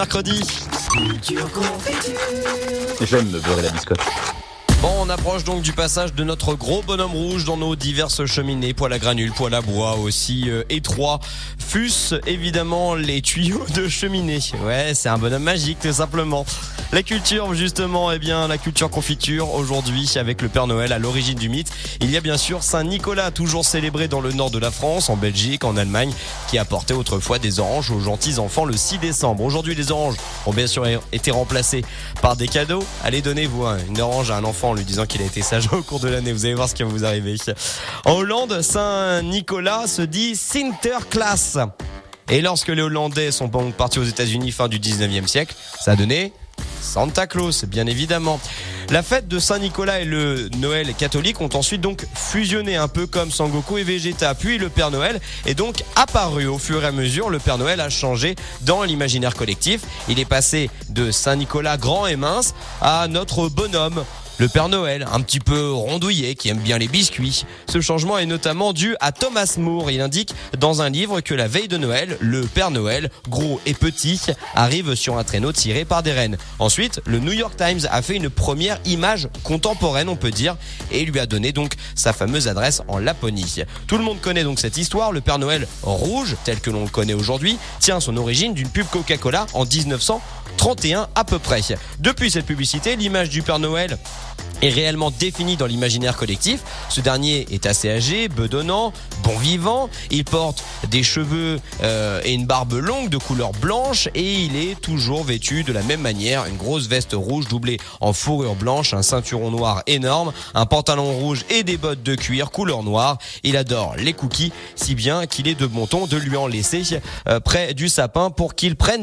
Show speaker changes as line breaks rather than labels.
mercredi.
J'aime me beurrer la biscotte.
Bon, approche donc du passage de notre gros bonhomme rouge dans nos diverses cheminées, poêle à granules, poêle à bois aussi euh, étroit. Fus évidemment les tuyaux de cheminée. Ouais, c'est un bonhomme magique tout simplement. La culture justement, eh bien la culture confiture aujourd'hui avec le Père Noël à l'origine du mythe. Il y a bien sûr Saint Nicolas, toujours célébré dans le nord de la France, en Belgique, en Allemagne, qui apportait autrefois des oranges aux gentils enfants le 6 décembre. Aujourd'hui, les oranges ont bien sûr été remplacées par des cadeaux. Allez, donnez-vous une orange à un enfant en lui disant qu'il a été sage au cours de l'année. Vous allez voir ce qui va vous arriver. En Hollande, Saint Nicolas se dit Sinterklaas. Et lorsque les Hollandais sont partis aux États-Unis fin du 19e siècle, ça a donné Santa Claus, bien évidemment. La fête de Saint-Nicolas et le Noël catholique ont ensuite donc fusionné un peu comme Sangoku et Vegeta. Puis le Père Noël est donc apparu au fur et à mesure. Le Père Noël a changé dans l'imaginaire collectif. Il est passé de Saint-Nicolas grand et mince à notre bonhomme le Père Noël, un petit peu rondouillé, qui aime bien les biscuits. Ce changement est notamment dû à Thomas Moore. Il indique dans un livre que la veille de Noël, le Père Noël, gros et petit, arrive sur un traîneau tiré par des rennes. Ensuite, le New York Times a fait une première image contemporaine, on peut dire, et lui a donné donc sa fameuse adresse en Laponie. Tout le monde connaît donc cette histoire. Le Père Noël rouge, tel que l'on le connaît aujourd'hui, tient son origine d'une pub Coca-Cola en 1931 à peu près. Depuis cette publicité, l'image du Père Noël est réellement défini dans l'imaginaire collectif. Ce dernier est assez âgé, bedonnant, bon vivant. Il porte des cheveux euh, et une barbe longue de couleur blanche et il est toujours vêtu de la même manière. Une grosse veste rouge doublée en fourrure blanche, un ceinturon noir énorme, un pantalon rouge et des bottes de cuir couleur noire. Il adore les cookies, si bien qu'il est de bon ton de lui en laisser euh, près du sapin pour qu'il prenne